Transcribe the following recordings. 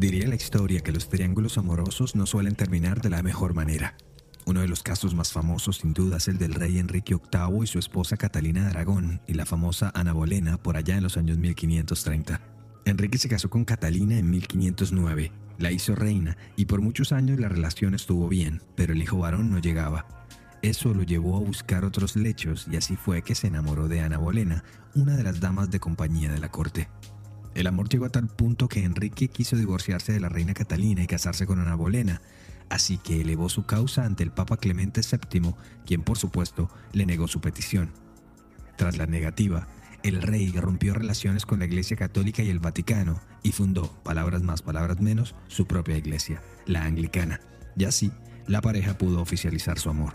Diría la historia que los triángulos amorosos no suelen terminar de la mejor manera. Uno de los casos más famosos sin duda es el del rey Enrique VIII y su esposa Catalina de Aragón y la famosa Ana Bolena por allá en los años 1530. Enrique se casó con Catalina en 1509, la hizo reina y por muchos años la relación estuvo bien, pero el hijo varón no llegaba. Eso lo llevó a buscar otros lechos y así fue que se enamoró de Ana Bolena, una de las damas de compañía de la corte. El amor llegó a tal punto que Enrique quiso divorciarse de la reina Catalina y casarse con Ana Bolena, así que elevó su causa ante el Papa Clemente VII, quien por supuesto le negó su petición. Tras la negativa, el rey rompió relaciones con la Iglesia Católica y el Vaticano y fundó, palabras más, palabras menos, su propia iglesia, la anglicana. Y así, la pareja pudo oficializar su amor.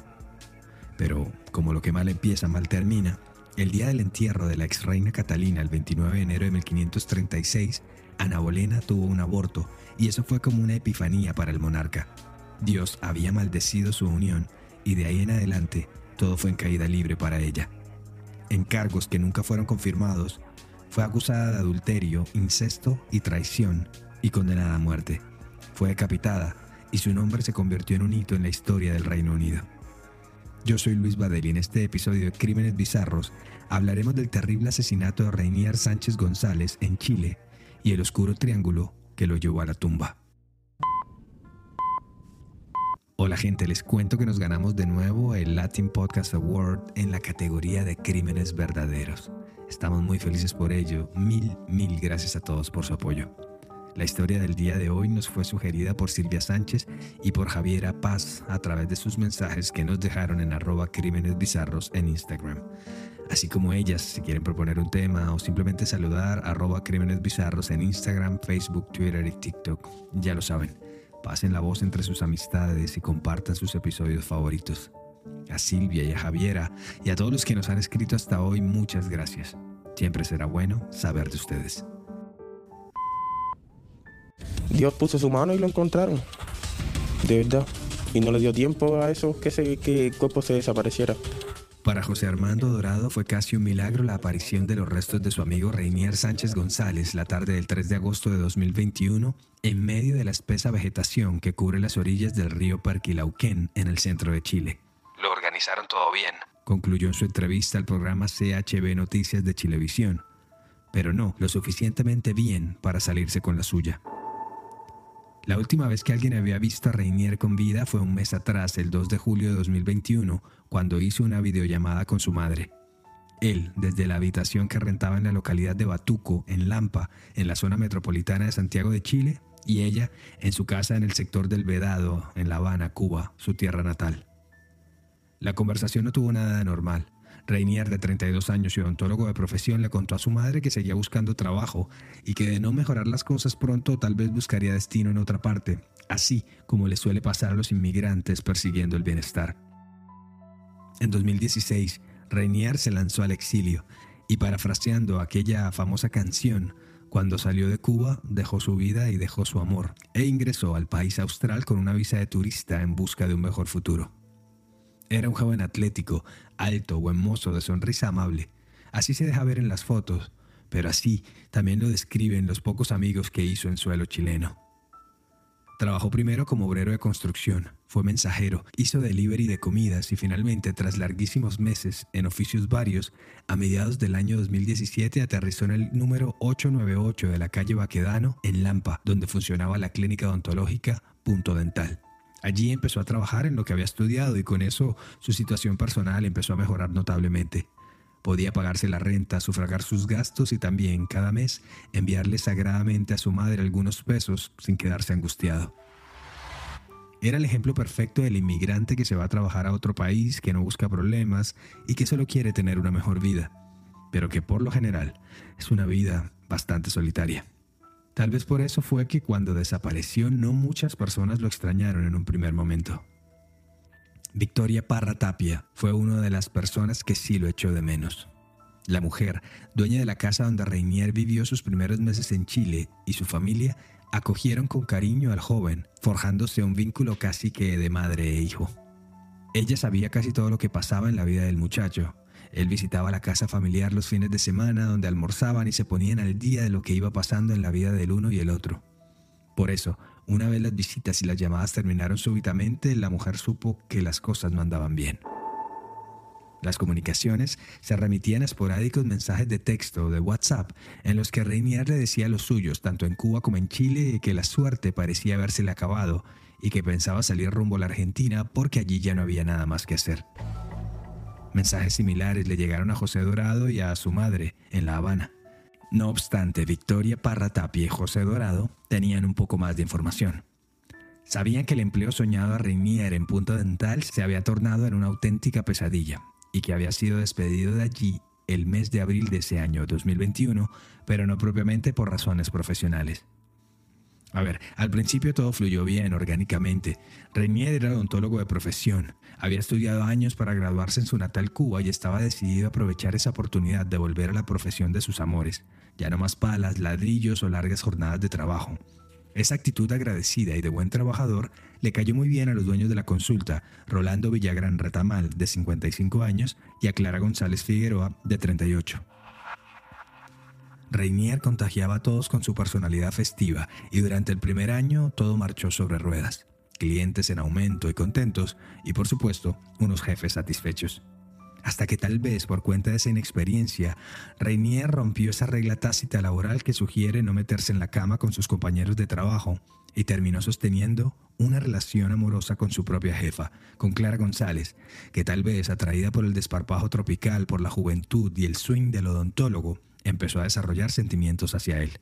Pero, como lo que mal empieza, mal termina, el día del entierro de la ex reina Catalina, el 29 de enero de 1536, Ana Bolena tuvo un aborto y eso fue como una epifanía para el monarca. Dios había maldecido su unión y de ahí en adelante todo fue en caída libre para ella. En cargos que nunca fueron confirmados, fue acusada de adulterio, incesto y traición y condenada a muerte. Fue decapitada y su nombre se convirtió en un hito en la historia del Reino Unido. Yo soy Luis Badel y en este episodio de Crímenes Bizarros hablaremos del terrible asesinato de Reinier Sánchez González en Chile y el oscuro triángulo que lo llevó a la tumba. Hola gente, les cuento que nos ganamos de nuevo el Latin Podcast Award en la categoría de crímenes verdaderos. Estamos muy felices por ello. Mil, mil gracias a todos por su apoyo. La historia del día de hoy nos fue sugerida por Silvia Sánchez y por Javiera Paz a través de sus mensajes que nos dejaron en arroba crímenes bizarros en Instagram. Así como ellas, si quieren proponer un tema o simplemente saludar, arroba crímenes bizarros en Instagram, Facebook, Twitter y TikTok. Ya lo saben Pasen la voz entre sus amistades y compartan sus episodios favoritos. A Silvia y a Javiera y a todos los que nos han escrito hasta hoy, muchas gracias. Siempre será bueno saber de ustedes. Dios puso su mano y lo encontraron. De verdad. Y no le dio tiempo a eso que, se, que el cuerpo se desapareciera. Para José Armando Dorado fue casi un milagro la aparición de los restos de su amigo Reinier Sánchez González la tarde del 3 de agosto de 2021 en medio de la espesa vegetación que cubre las orillas del río Parquilauquén en el centro de Chile. Lo organizaron todo bien, concluyó en su entrevista al programa CHB Noticias de Chilevisión, pero no lo suficientemente bien para salirse con la suya. La última vez que alguien había visto a Reinier con vida fue un mes atrás, el 2 de julio de 2021, cuando hizo una videollamada con su madre. Él, desde la habitación que rentaba en la localidad de Batuco, en Lampa, en la zona metropolitana de Santiago de Chile, y ella en su casa en el sector del Vedado, en La Habana, Cuba, su tierra natal. La conversación no tuvo nada de normal. Reinier, de 32 años y odontólogo de profesión, le contó a su madre que seguía buscando trabajo y que de no mejorar las cosas pronto tal vez buscaría destino en otra parte, así como le suele pasar a los inmigrantes persiguiendo el bienestar. En 2016, Reinier se lanzó al exilio y parafraseando aquella famosa canción, cuando salió de Cuba, dejó su vida y dejó su amor, e ingresó al país austral con una visa de turista en busca de un mejor futuro. Era un joven atlético, alto, buen mozo, de sonrisa amable. Así se deja ver en las fotos, pero así también lo describen los pocos amigos que hizo en suelo chileno. Trabajó primero como obrero de construcción, fue mensajero, hizo delivery de comidas y finalmente, tras larguísimos meses en oficios varios, a mediados del año 2017 aterrizó en el número 898 de la calle Baquedano, en Lampa, donde funcionaba la clínica odontológica Punto Dental. Allí empezó a trabajar en lo que había estudiado y con eso su situación personal empezó a mejorar notablemente. Podía pagarse la renta, sufragar sus gastos y también cada mes enviarle sagradamente a su madre algunos pesos sin quedarse angustiado. Era el ejemplo perfecto del inmigrante que se va a trabajar a otro país, que no busca problemas y que solo quiere tener una mejor vida, pero que por lo general es una vida bastante solitaria. Tal vez por eso fue que cuando desapareció no muchas personas lo extrañaron en un primer momento. Victoria Parra Tapia fue una de las personas que sí lo echó de menos. La mujer, dueña de la casa donde Reinier vivió sus primeros meses en Chile, y su familia acogieron con cariño al joven, forjándose un vínculo casi que de madre e hijo. Ella sabía casi todo lo que pasaba en la vida del muchacho, él visitaba la casa familiar los fines de semana donde almorzaban y se ponían al día de lo que iba pasando en la vida del uno y el otro. Por eso, una vez las visitas y las llamadas terminaron súbitamente, la mujer supo que las cosas no andaban bien. Las comunicaciones se remitían a esporádicos mensajes de texto o de WhatsApp en los que Reinier le decía los suyos, tanto en Cuba como en Chile, que la suerte parecía habérsele acabado y que pensaba salir rumbo a la Argentina porque allí ya no había nada más que hacer. Mensajes similares le llegaron a José Dorado y a su madre en La Habana. No obstante, Victoria Parra Tapia y José Dorado tenían un poco más de información. Sabían que el empleo soñado a Reinier en Punto Dental se había tornado en una auténtica pesadilla y que había sido despedido de allí el mes de abril de ese año 2021, pero no propiamente por razones profesionales. A ver, al principio todo fluyó bien, orgánicamente. Renier era odontólogo de profesión, había estudiado años para graduarse en su natal Cuba y estaba decidido a aprovechar esa oportunidad de volver a la profesión de sus amores, ya no más palas, ladrillos o largas jornadas de trabajo. Esa actitud agradecida y de buen trabajador le cayó muy bien a los dueños de la consulta, Rolando Villagrán Retamal, de 55 años, y a Clara González Figueroa, de 38. Reinier contagiaba a todos con su personalidad festiva y durante el primer año todo marchó sobre ruedas. Clientes en aumento y contentos y por supuesto unos jefes satisfechos hasta que tal vez por cuenta de esa inexperiencia, Reinier rompió esa regla tácita laboral que sugiere no meterse en la cama con sus compañeros de trabajo y terminó sosteniendo una relación amorosa con su propia jefa, con Clara González, que tal vez atraída por el desparpajo tropical, por la juventud y el swing del odontólogo, empezó a desarrollar sentimientos hacia él.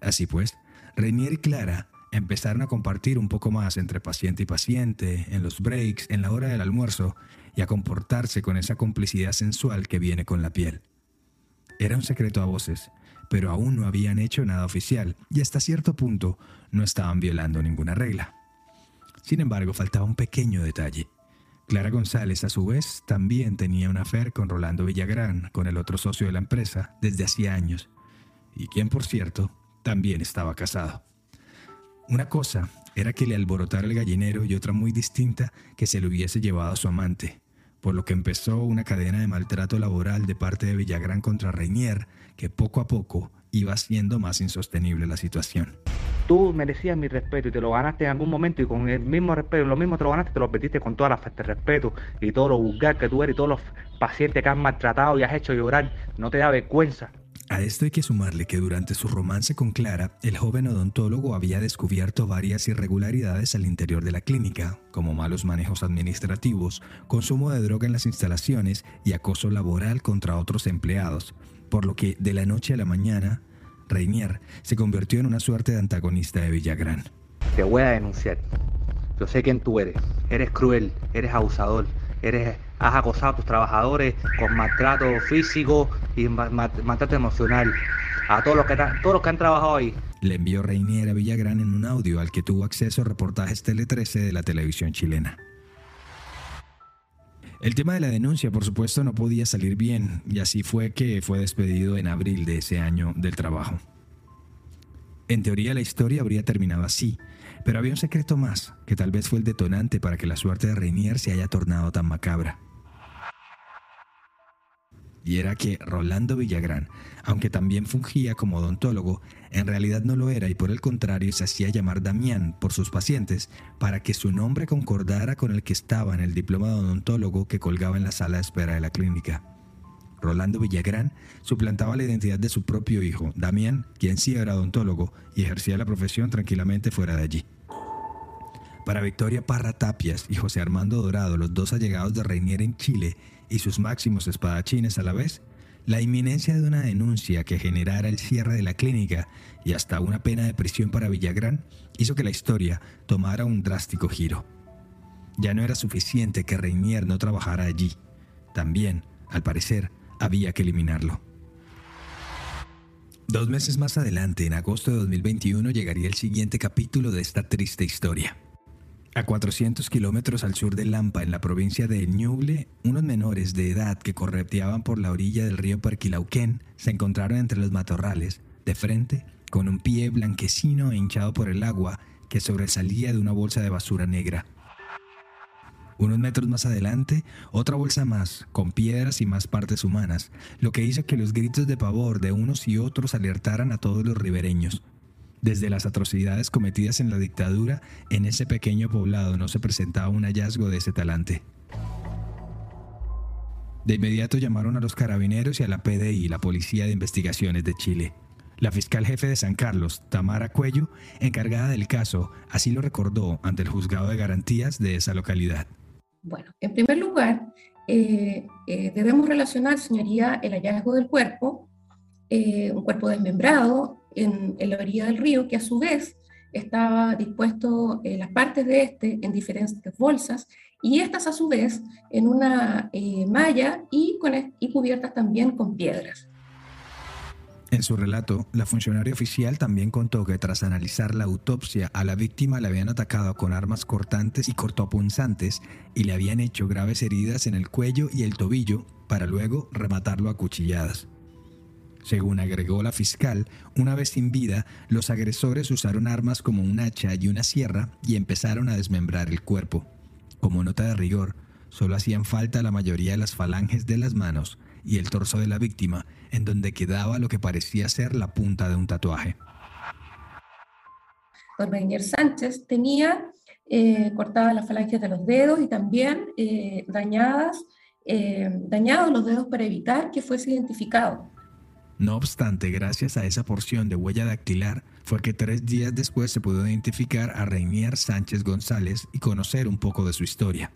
Así pues, Reinier y Clara empezaron a compartir un poco más entre paciente y paciente, en los breaks, en la hora del almuerzo, y a comportarse con esa complicidad sensual que viene con la piel. Era un secreto a voces, pero aún no habían hecho nada oficial y hasta cierto punto no estaban violando ninguna regla. Sin embargo, faltaba un pequeño detalle. Clara González, a su vez, también tenía una affair con Rolando Villagrán, con el otro socio de la empresa, desde hacía años, y quien, por cierto, también estaba casado. Una cosa era que le alborotara el gallinero y otra muy distinta que se le hubiese llevado a su amante, por lo que empezó una cadena de maltrato laboral de parte de Villagrán contra Reinier, que poco a poco iba haciendo más insostenible la situación. Tú merecías mi respeto y te lo ganaste en algún momento y con el mismo respeto, lo mismo te lo ganaste, te lo pediste con toda la falta de respeto y todo lo vulgar que tú eres y todos los pacientes que has maltratado y has hecho llorar, no te da vergüenza. A esto hay que sumarle que durante su romance con Clara, el joven odontólogo había descubierto varias irregularidades al interior de la clínica, como malos manejos administrativos, consumo de droga en las instalaciones y acoso laboral contra otros empleados, por lo que de la noche a la mañana, Reinier se convirtió en una suerte de antagonista de Villagrán. Te voy a denunciar. Yo sé quién tú eres. Eres cruel, eres abusador, eres has acosado a tus trabajadores con maltrato físico y maltrato emocional. A todos los, que, todos los que han trabajado ahí. Le envió Reinier a Villagrán en un audio al que tuvo acceso reportajes Tele 13 de la televisión chilena. El tema de la denuncia, por supuesto, no podía salir bien, y así fue que fue despedido en abril de ese año del trabajo. En teoría la historia habría terminado así, pero había un secreto más, que tal vez fue el detonante para que la suerte de Reinier se haya tornado tan macabra y era que Rolando Villagrán, aunque también fungía como odontólogo, en realidad no lo era y por el contrario se hacía llamar Damián por sus pacientes para que su nombre concordara con el que estaba en el diploma de odontólogo que colgaba en la sala de espera de la clínica. Rolando Villagrán suplantaba la identidad de su propio hijo, Damián, quien sí era odontólogo y ejercía la profesión tranquilamente fuera de allí. Para Victoria Parra Tapias y José Armando Dorado, los dos allegados de Reinier en Chile, y sus máximos espadachines a la vez, la inminencia de una denuncia que generara el cierre de la clínica y hasta una pena de prisión para Villagrán hizo que la historia tomara un drástico giro. Ya no era suficiente que Reinier no trabajara allí. También, al parecer, había que eliminarlo. Dos meses más adelante, en agosto de 2021, llegaría el siguiente capítulo de esta triste historia. A 400 kilómetros al sur de Lampa, en la provincia de Ñuble, unos menores de edad que correteaban por la orilla del río Parquilauquén se encontraron entre los matorrales, de frente, con un pie blanquecino e hinchado por el agua que sobresalía de una bolsa de basura negra. Unos metros más adelante, otra bolsa más, con piedras y más partes humanas, lo que hizo que los gritos de pavor de unos y otros alertaran a todos los ribereños. Desde las atrocidades cometidas en la dictadura, en ese pequeño poblado no se presentaba un hallazgo de ese talante. De inmediato llamaron a los carabineros y a la PDI, la Policía de Investigaciones de Chile. La fiscal jefe de San Carlos, Tamara Cuello, encargada del caso, así lo recordó ante el juzgado de garantías de esa localidad. Bueno, en primer lugar, eh, eh, debemos relacionar, señoría, el hallazgo del cuerpo, eh, un cuerpo desmembrado en, en, la orilla del río, que a su vez estaba dispuesto las partes de este en diferentes bolsas y estas a su vez en una eh, malla y, con, y cubiertas también con piedras. En su relato, la funcionaria oficial también contó que tras analizar la autopsia a la víctima le habían atacado con armas cortantes y cortopunzantes y le habían hecho graves heridas en el cuello y el tobillo para luego rematarlo a cuchilladas. Según agregó la fiscal, una vez sin vida, los agresores usaron armas como un hacha y una sierra y empezaron a desmembrar el cuerpo. Como nota de rigor, solo hacían falta la mayoría de las falanges de las manos y el torso de la víctima, en donde quedaba lo que parecía ser la punta de un tatuaje. Don Sánchez tenía eh, cortadas las falanges de los dedos y también eh, dañadas, eh, dañados los dedos para evitar que fuese identificado. No obstante, gracias a esa porción de huella dactilar, fue que tres días después se pudo identificar a Reinier Sánchez González y conocer un poco de su historia.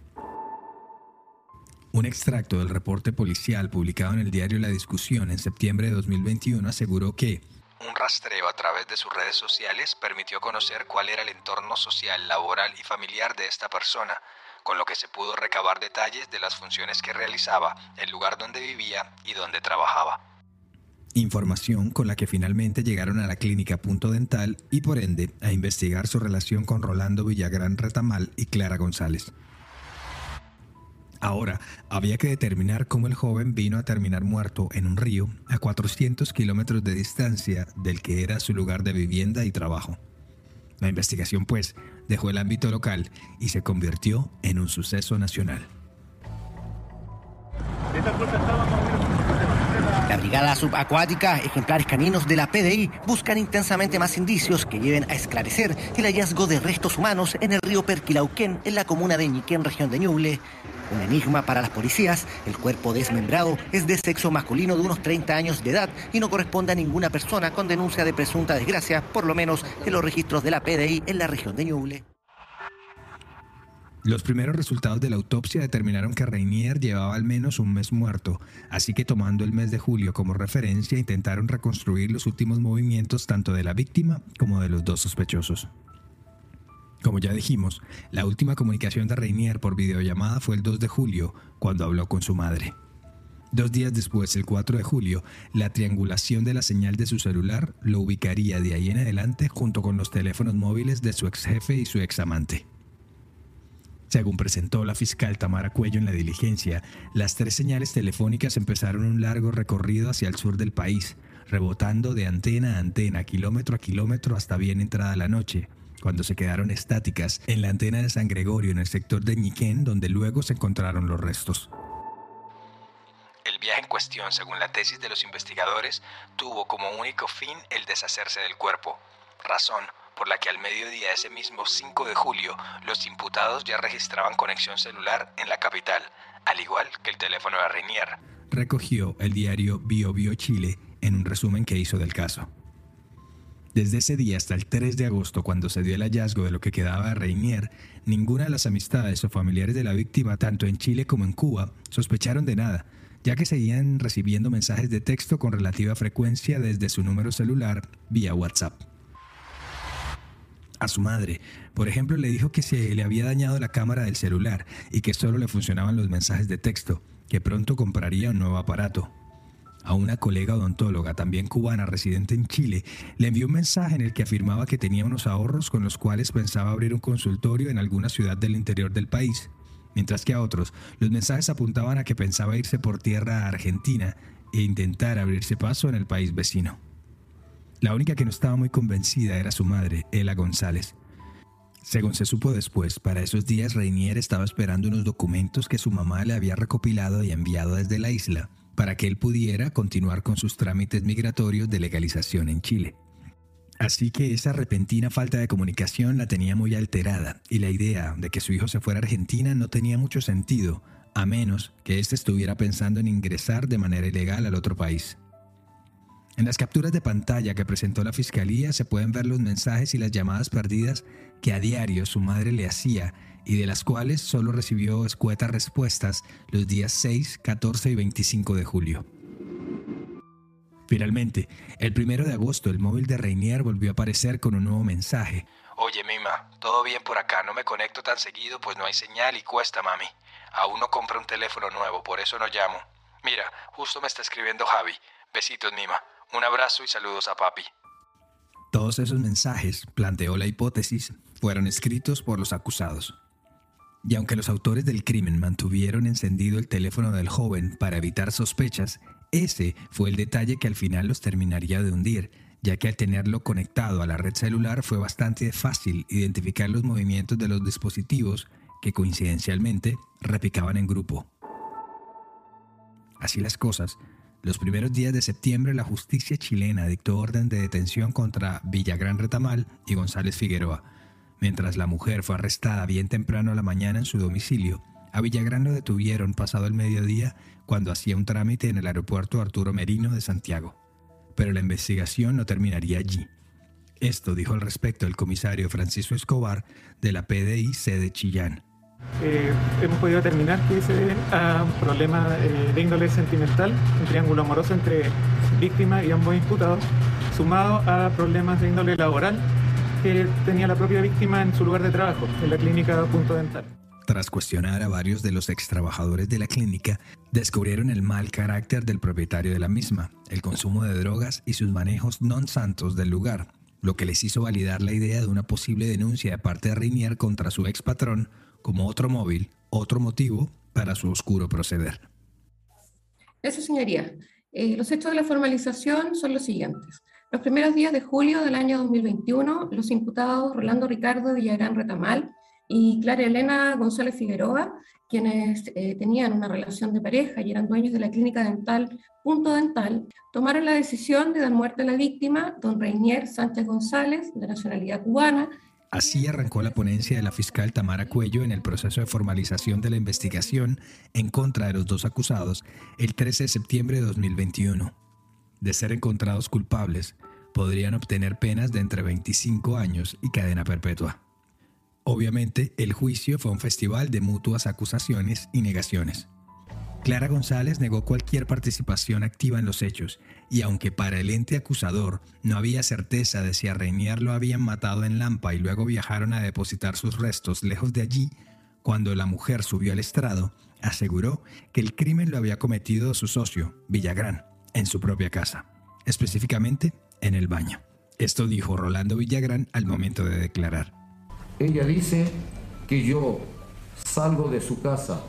Un extracto del reporte policial publicado en el diario La Discusión en septiembre de 2021 aseguró que un rastreo a través de sus redes sociales permitió conocer cuál era el entorno social, laboral y familiar de esta persona, con lo que se pudo recabar detalles de las funciones que realizaba, el lugar donde vivía y donde trabajaba información con la que finalmente llegaron a la clínica Punto Dental y por ende a investigar su relación con Rolando Villagrán Retamal y Clara González. Ahora, había que determinar cómo el joven vino a terminar muerto en un río a 400 kilómetros de distancia del que era su lugar de vivienda y trabajo. La investigación, pues, dejó el ámbito local y se convirtió en un suceso nacional. Brigada Subacuática, ejemplares caninos de la PDI, buscan intensamente más indicios que lleven a esclarecer el hallazgo de restos humanos en el río Perquilauquén, en la comuna de Ñiquén, región de Ñuble. Un enigma para las policías, el cuerpo desmembrado es de sexo masculino de unos 30 años de edad y no corresponde a ninguna persona con denuncia de presunta desgracia, por lo menos en los registros de la PDI en la región de Ñuble. Los primeros resultados de la autopsia determinaron que Reinier llevaba al menos un mes muerto, así que tomando el mes de julio como referencia intentaron reconstruir los últimos movimientos tanto de la víctima como de los dos sospechosos. Como ya dijimos, la última comunicación de Reinier por videollamada fue el 2 de julio, cuando habló con su madre. Dos días después, el 4 de julio, la triangulación de la señal de su celular lo ubicaría de ahí en adelante junto con los teléfonos móviles de su ex jefe y su ex amante. Según presentó la fiscal Tamara Cuello en la diligencia, las tres señales telefónicas empezaron un largo recorrido hacia el sur del país, rebotando de antena a antena, kilómetro a kilómetro hasta bien entrada la noche, cuando se quedaron estáticas en la antena de San Gregorio en el sector de Ñiquén, donde luego se encontraron los restos. El viaje en cuestión, según la tesis de los investigadores, tuvo como único fin el deshacerse del cuerpo, razón por la que al mediodía de ese mismo 5 de julio los imputados ya registraban conexión celular en la capital, al igual que el teléfono de Reinier. Recogió el diario Bio Bio Chile en un resumen que hizo del caso. Desde ese día hasta el 3 de agosto, cuando se dio el hallazgo de lo que quedaba de Reinier, ninguna de las amistades o familiares de la víctima, tanto en Chile como en Cuba, sospecharon de nada, ya que seguían recibiendo mensajes de texto con relativa frecuencia desde su número celular vía WhatsApp a su madre. Por ejemplo, le dijo que se le había dañado la cámara del celular y que solo le funcionaban los mensajes de texto, que pronto compraría un nuevo aparato. A una colega odontóloga, también cubana, residente en Chile, le envió un mensaje en el que afirmaba que tenía unos ahorros con los cuales pensaba abrir un consultorio en alguna ciudad del interior del país, mientras que a otros los mensajes apuntaban a que pensaba irse por tierra a Argentina e intentar abrirse paso en el país vecino. La única que no estaba muy convencida era su madre, Ela González. Según se supo después, para esos días Reinier estaba esperando unos documentos que su mamá le había recopilado y enviado desde la isla para que él pudiera continuar con sus trámites migratorios de legalización en Chile. Así que esa repentina falta de comunicación la tenía muy alterada y la idea de que su hijo se fuera a Argentina no tenía mucho sentido, a menos que éste estuviera pensando en ingresar de manera ilegal al otro país. En las capturas de pantalla que presentó la fiscalía se pueden ver los mensajes y las llamadas perdidas que a diario su madre le hacía y de las cuales solo recibió escuetas respuestas los días 6, 14 y 25 de julio. Finalmente, el primero de agosto el móvil de Reinier volvió a aparecer con un nuevo mensaje. Oye, Mima, todo bien por acá, no me conecto tan seguido pues no hay señal y cuesta, mami. Aún no compra un teléfono nuevo, por eso no llamo. Mira, justo me está escribiendo Javi. Besitos, Mima. Un abrazo y saludos a papi. Todos esos mensajes, planteó la hipótesis, fueron escritos por los acusados. Y aunque los autores del crimen mantuvieron encendido el teléfono del joven para evitar sospechas, ese fue el detalle que al final los terminaría de hundir, ya que al tenerlo conectado a la red celular fue bastante fácil identificar los movimientos de los dispositivos que coincidencialmente repicaban en grupo. Así las cosas, los primeros días de septiembre la justicia chilena dictó orden de detención contra Villagrán Retamal y González Figueroa, mientras la mujer fue arrestada bien temprano a la mañana en su domicilio a Villagrán lo detuvieron pasado el mediodía cuando hacía un trámite en el aeropuerto Arturo Merino de Santiago. Pero la investigación no terminaría allí. Esto dijo al respecto el comisario Francisco Escobar de la PDI sede Chillán. Eh, hemos podido determinar que se debe a un problema eh, de índole sentimental, un triángulo amoroso entre víctima y ambos imputados, sumado a problemas de índole laboral que tenía la propia víctima en su lugar de trabajo, en la clínica Punto Dental. Tras cuestionar a varios de los ex trabajadores de la clínica, descubrieron el mal carácter del propietario de la misma, el consumo de drogas y sus manejos non santos del lugar, lo que les hizo validar la idea de una posible denuncia de parte de Rainier contra su ex patrón como otro móvil, otro motivo para su oscuro proceder. Eso, señoría. Eh, los hechos de la formalización son los siguientes. Los primeros días de julio del año 2021, los imputados Rolando Ricardo Villagrán Retamal, y Clara Elena González Figueroa, quienes eh, tenían una relación de pareja y eran dueños de la clínica dental Punto Dental, tomaron la decisión de dar muerte a la víctima, don Reinier Sánchez González, de nacionalidad cubana. Así arrancó la ponencia de la fiscal Tamara Cuello en el proceso de formalización de la investigación en contra de los dos acusados el 13 de septiembre de 2021. De ser encontrados culpables, podrían obtener penas de entre 25 años y cadena perpetua. Obviamente, el juicio fue un festival de mutuas acusaciones y negaciones. Clara González negó cualquier participación activa en los hechos, y aunque para el ente acusador no había certeza de si a Reinier lo habían matado en Lampa y luego viajaron a depositar sus restos lejos de allí, cuando la mujer subió al estrado, aseguró que el crimen lo había cometido su socio, Villagrán, en su propia casa, específicamente en el baño. Esto dijo Rolando Villagrán al momento de declarar. Ella dice que yo salgo de su casa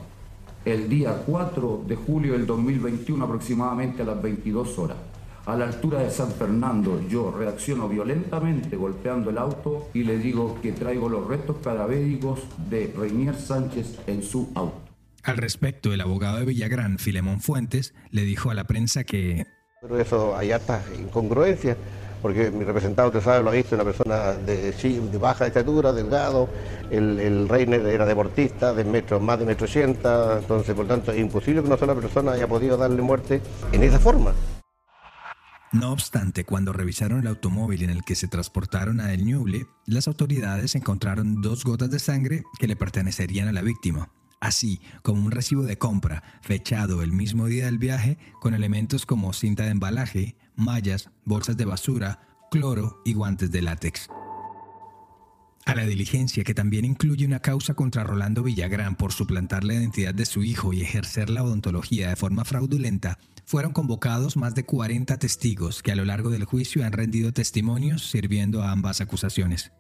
el día 4 de julio del 2021 aproximadamente a las 22 horas. A la altura de San Fernando yo reacciono violentamente golpeando el auto y le digo que traigo los restos cadavéricos de Reinier Sánchez en su auto. Al respecto, el abogado de Villagrán, Filemón Fuentes, le dijo a la prensa que... Pero eso hay hartas incongruencias porque mi representado, usted sabe, lo ha visto, una persona de, de baja estatura, delgado, el, el, Reiner era deportista, de metro, más de metro ochenta, entonces por tanto es imposible que una sola persona haya podido darle muerte en esa forma. No obstante, cuando revisaron el automóvil en el que se transportaron a El Ñuble, las autoridades encontraron dos gotas de sangre que le pertenecerían a la víctima, así como un recibo de compra fechado el mismo día del viaje con elementos como cinta de embalaje, mallas, bolsas de basura, cloro y guantes de látex. A la diligencia, que también incluye una causa contra Rolando Villagrán por suplantar la identidad de su hijo y ejercer la odontología de forma fraudulenta, fueron convocados más de 40 testigos que a lo largo del juicio han rendido testimonios sirviendo a ambas acusaciones.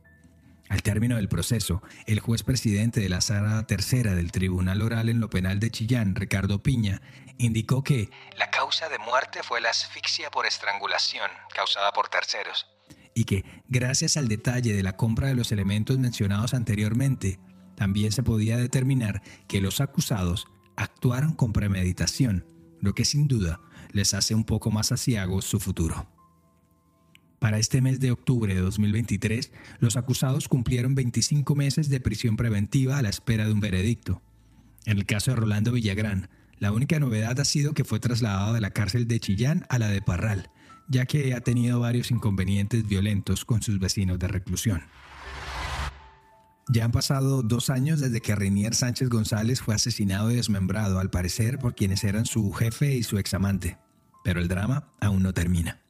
Al término del proceso, el juez presidente de la Sala Tercera del Tribunal Oral en lo Penal de Chillán, Ricardo Piña, indicó que la causa de muerte fue la asfixia por estrangulación causada por terceros y que, gracias al detalle de la compra de los elementos mencionados anteriormente, también se podía determinar que los acusados actuaron con premeditación, lo que sin duda les hace un poco más asiagos su futuro. Para este mes de octubre de 2023, los acusados cumplieron 25 meses de prisión preventiva a la espera de un veredicto. En el caso de Rolando Villagrán, la única novedad ha sido que fue trasladado de la cárcel de Chillán a la de Parral, ya que ha tenido varios inconvenientes violentos con sus vecinos de reclusión. Ya han pasado dos años desde que Reinier Sánchez González fue asesinado y desmembrado, al parecer por quienes eran su jefe y su examante. Pero el drama aún no termina.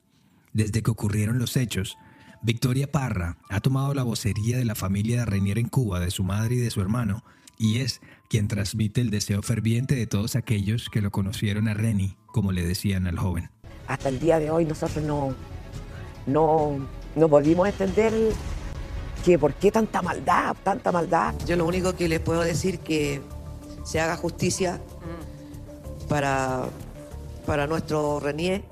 Desde que ocurrieron los hechos, Victoria Parra ha tomado la vocería de la familia de Reinier en Cuba, de su madre y de su hermano, y es quien transmite el deseo ferviente de todos aquellos que lo conocieron a Reni, como le decían al joven. Hasta el día de hoy nosotros no, no, no volvimos a entender que por qué tanta maldad, tanta maldad. Yo lo único que les puedo decir que se haga justicia para, para nuestro Renier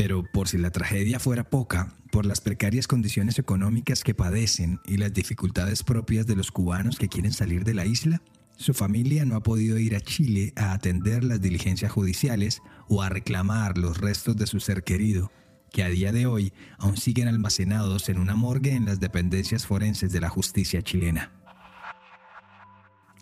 pero por si la tragedia fuera poca, por las precarias condiciones económicas que padecen y las dificultades propias de los cubanos que quieren salir de la isla, su familia no ha podido ir a Chile a atender las diligencias judiciales o a reclamar los restos de su ser querido, que a día de hoy aún siguen almacenados en una morgue en las dependencias forenses de la justicia chilena.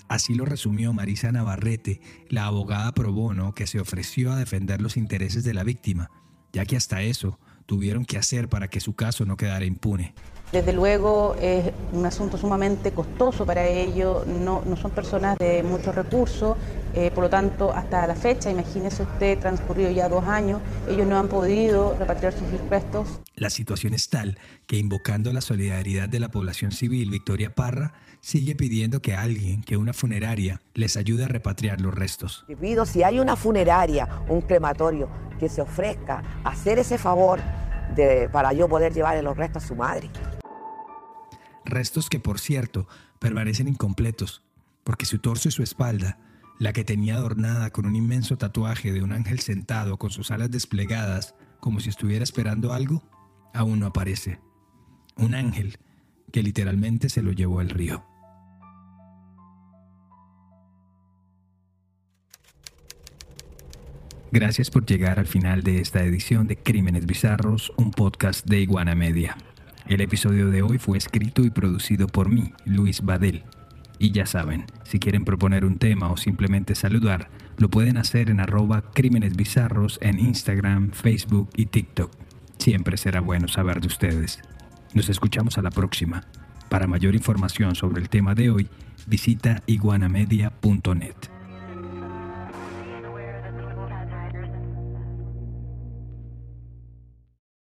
Así lo resumió Marisa Navarrete, la abogada pro bono que se ofreció a defender los intereses de la víctima, ya que hasta eso tuvieron que hacer para que su caso no quedara impune. Desde luego es un asunto sumamente costoso para ellos, no, no son personas de muchos recursos, eh, por lo tanto hasta la fecha, imagínese usted, transcurrido ya dos años, ellos no han podido repatriar sus restos. La situación es tal que invocando la solidaridad de la población civil, Victoria Parra sigue pidiendo que alguien, que una funeraria, les ayude a repatriar los restos. pido si hay una funeraria, un crematorio, que se ofrezca a hacer ese favor de, para yo poder llevarle los restos a su madre. Restos que, por cierto, permanecen incompletos, porque su torso y su espalda, la que tenía adornada con un inmenso tatuaje de un ángel sentado con sus alas desplegadas, como si estuviera esperando algo, aún no aparece. Un ángel que literalmente se lo llevó al río. Gracias por llegar al final de esta edición de Crímenes Bizarros, un podcast de Iguana Media. El episodio de hoy fue escrito y producido por mí, Luis Badel. Y ya saben, si quieren proponer un tema o simplemente saludar, lo pueden hacer en arroba Crímenes Bizarros en Instagram, Facebook y TikTok. Siempre será bueno saber de ustedes. Nos escuchamos a la próxima. Para mayor información sobre el tema de hoy, visita iguanamedia.net.